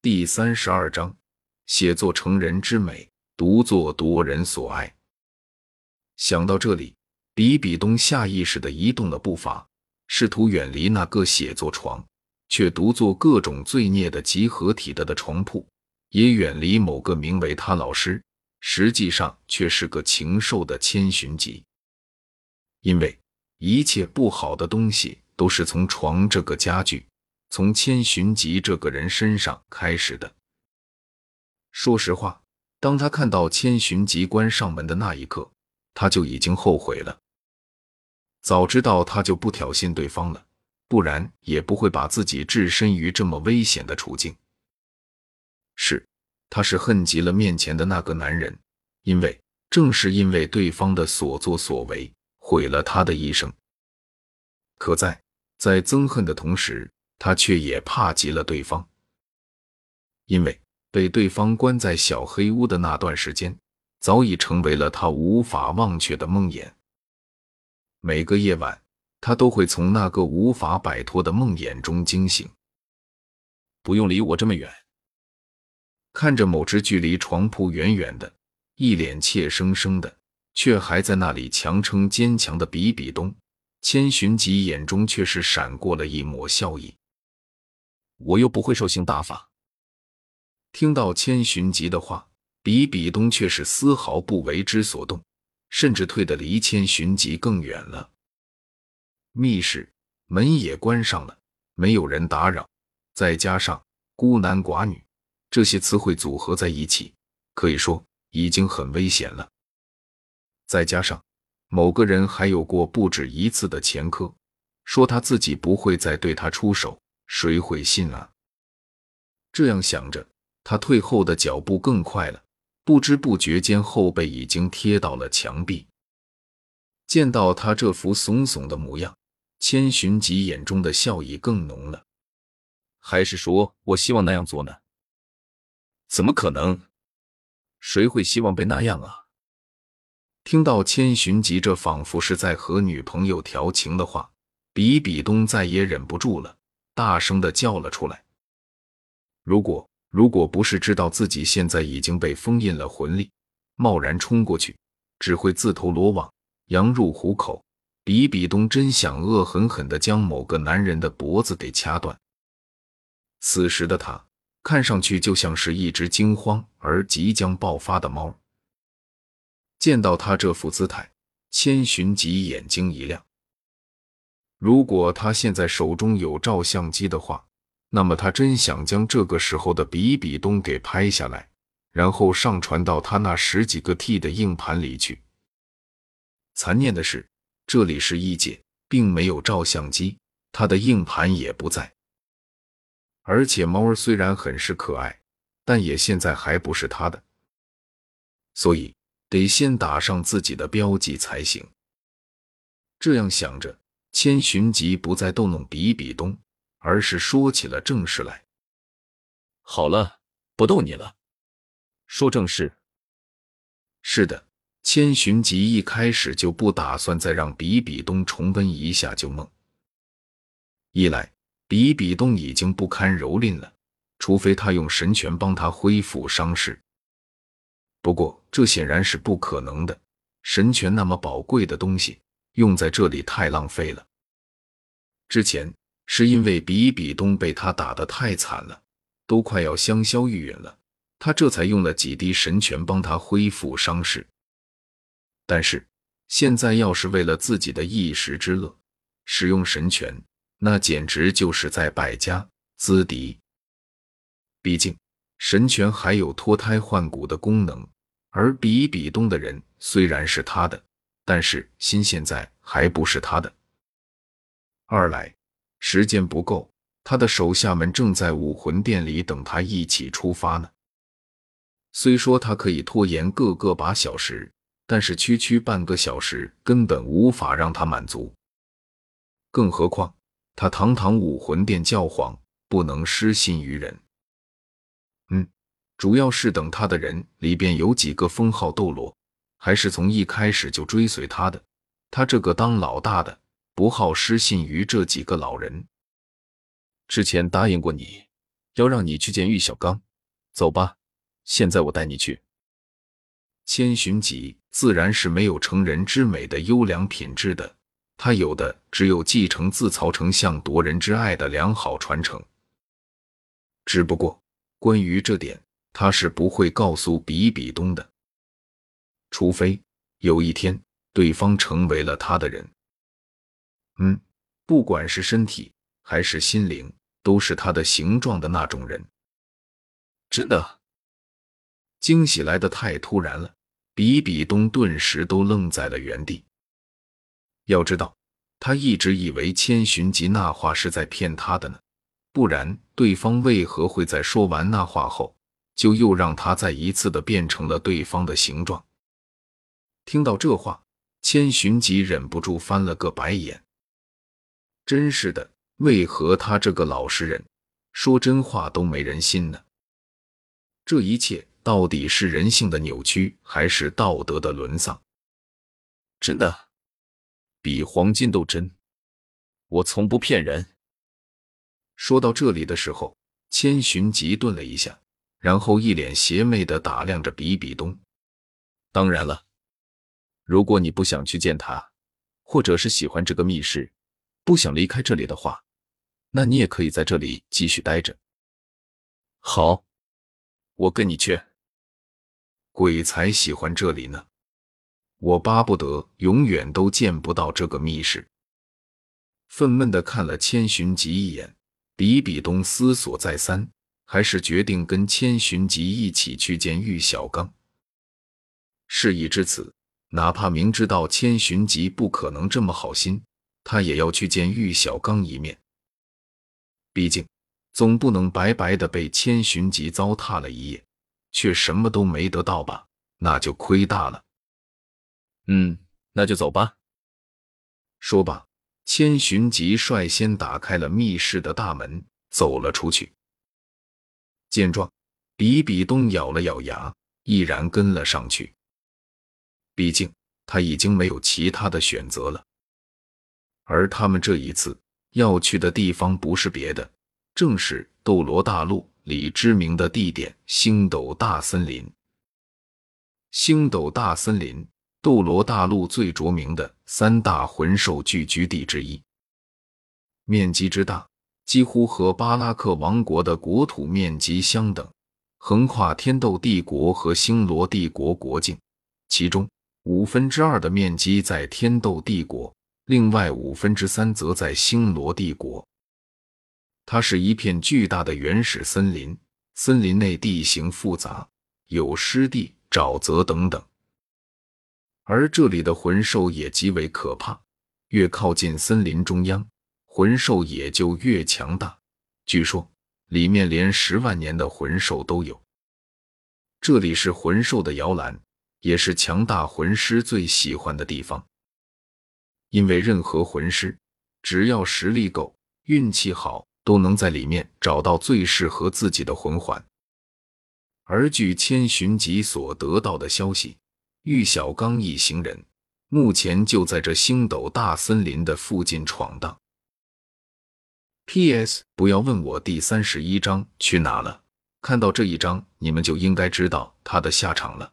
第三十二章：写作成人之美，独作夺人所爱。想到这里，比比东下意识的移动了步伐，试图远离那个写作床，却独坐各种罪孽的集合体的的床铺，也远离某个名为他老师，实际上却是个禽兽的千寻疾。因为一切不好的东西都是从床这个家具。从千寻疾这个人身上开始的。说实话，当他看到千寻疾关上门的那一刻，他就已经后悔了。早知道他就不挑衅对方了，不然也不会把自己置身于这么危险的处境。是，他是恨极了面前的那个男人，因为正是因为对方的所作所为，毁了他的一生。可在在憎恨的同时，他却也怕极了对方，因为被对方关在小黑屋的那段时间，早已成为了他无法忘却的梦魇。每个夜晚，他都会从那个无法摆脱的梦魇中惊醒。不用离我这么远。看着某只距离床铺远远的、一脸怯生生的，却还在那里强撑坚强的比比东，千寻疾眼中却是闪过了一抹笑意。我又不会受刑大法。听到千寻疾的话，比比东却是丝毫不为之所动，甚至退得离千寻疾更远了。密室门也关上了，没有人打扰，再加上孤男寡女这些词汇组合在一起，可以说已经很危险了。再加上某个人还有过不止一次的前科，说他自己不会再对他出手。谁会信啊？这样想着，他退后的脚步更快了，不知不觉间后背已经贴到了墙壁。见到他这副怂怂的模样，千寻疾眼中的笑意更浓了。还是说我希望那样做呢？怎么可能？谁会希望被那样啊？听到千寻疾这仿佛是在和女朋友调情的话，比比东再也忍不住了。大声的叫了出来。如果如果不是知道自己现在已经被封印了魂力，贸然冲过去，只会自投罗网，羊入虎口。比比东真想恶狠狠的将某个男人的脖子给掐断。此时的他看上去就像是一只惊慌而即将爆发的猫。见到他这副姿态，千寻疾眼睛一亮。如果他现在手中有照相机的话，那么他真想将这个时候的比比东给拍下来，然后上传到他那十几个 T 的硬盘里去。残念的是，这里是异界，并没有照相机，他的硬盘也不在。而且猫儿虽然很是可爱，但也现在还不是他的，所以得先打上自己的标记才行。这样想着。千寻疾不再逗弄比比东，而是说起了正事来。好了，不逗你了，说正事。是的，千寻疾一开始就不打算再让比比东重温一下旧梦。一来，比比东已经不堪蹂躏了，除非他用神拳帮他恢复伤势。不过这显然是不可能的，神拳那么宝贵的东西。用在这里太浪费了。之前是因为比比东被他打得太惨了，都快要香消玉殒了，他这才用了几滴神泉帮他恢复伤势。但是现在要是为了自己的一时之乐使用神泉，那简直就是在败家资敌。毕竟神泉还有脱胎换骨的功能，而比比东的人虽然是他的。但是心现在还不是他的。二来时间不够，他的手下们正在武魂殿里等他一起出发呢。虽说他可以拖延个个把小时，但是区区半个小时根本无法让他满足。更何况他堂堂武魂殿教皇，不能失信于人。嗯，主要是等他的人里边有几个封号斗罗。还是从一开始就追随他的，他这个当老大的不好失信于这几个老人。之前答应过你，要让你去见玉小刚。走吧，现在我带你去。千寻疾自然是没有成人之美的优良品质的，他有的只有继承自曹丞相夺人之爱的良好传承。只不过关于这点，他是不会告诉比比东的，除非有一天对方成为了他的人。嗯，不管是身体还是心灵，都是他的形状的那种人。真的，惊喜来的太突然了。比比东顿时都愣在了原地。要知道，他一直以为千寻疾那话是在骗他的呢，不然对方为何会在说完那话后，就又让他再一次的变成了对方的形状？听到这话，千寻疾忍不住翻了个白眼。真是的，为何他这个老实人说真话都没人信呢？这一切。到底是人性的扭曲，还是道德的沦丧？真的，比黄金都真。我从不骗人。说到这里的时候，千寻疾顿了一下，然后一脸邪魅的打量着比比东。当然了，如果你不想去见他，或者是喜欢这个密室，不想离开这里的话，那你也可以在这里继续待着。好，我跟你去。鬼才喜欢这里呢！我巴不得永远都见不到这个密室。愤懑的看了千寻疾一眼，比比东思索再三，还是决定跟千寻疾一起去见玉小刚。事已至此，哪怕明知道千寻疾不可能这么好心，他也要去见玉小刚一面。毕竟，总不能白白的被千寻疾糟蹋了一夜。却什么都没得到吧？那就亏大了。嗯，那就走吧。说罢，千寻疾率先打开了密室的大门，走了出去。见状，比比东咬了咬牙，毅然跟了上去。毕竟他已经没有其他的选择了。而他们这一次要去的地方，不是别的，正是斗罗大陆。里知名的地点星斗大森林。星斗大森林，斗罗大陆最着名的三大魂兽聚居地之一，面积之大，几乎和巴拉克王国的国土面积相等，横跨天斗帝国和星罗帝国国境。其中五分之二的面积在天斗帝国，另外五分之三则在星罗帝国。它是一片巨大的原始森林，森林内地形复杂，有湿地、沼泽等等。而这里的魂兽也极为可怕，越靠近森林中央，魂兽也就越强大。据说里面连十万年的魂兽都有。这里是魂兽的摇篮，也是强大魂师最喜欢的地方。因为任何魂师，只要实力够，运气好。都能在里面找到最适合自己的魂环。而据千寻疾所得到的消息，玉小刚一行人目前就在这星斗大森林的附近闯荡。P.S. 不要问我第三十一章去哪了，看到这一章，你们就应该知道他的下场了。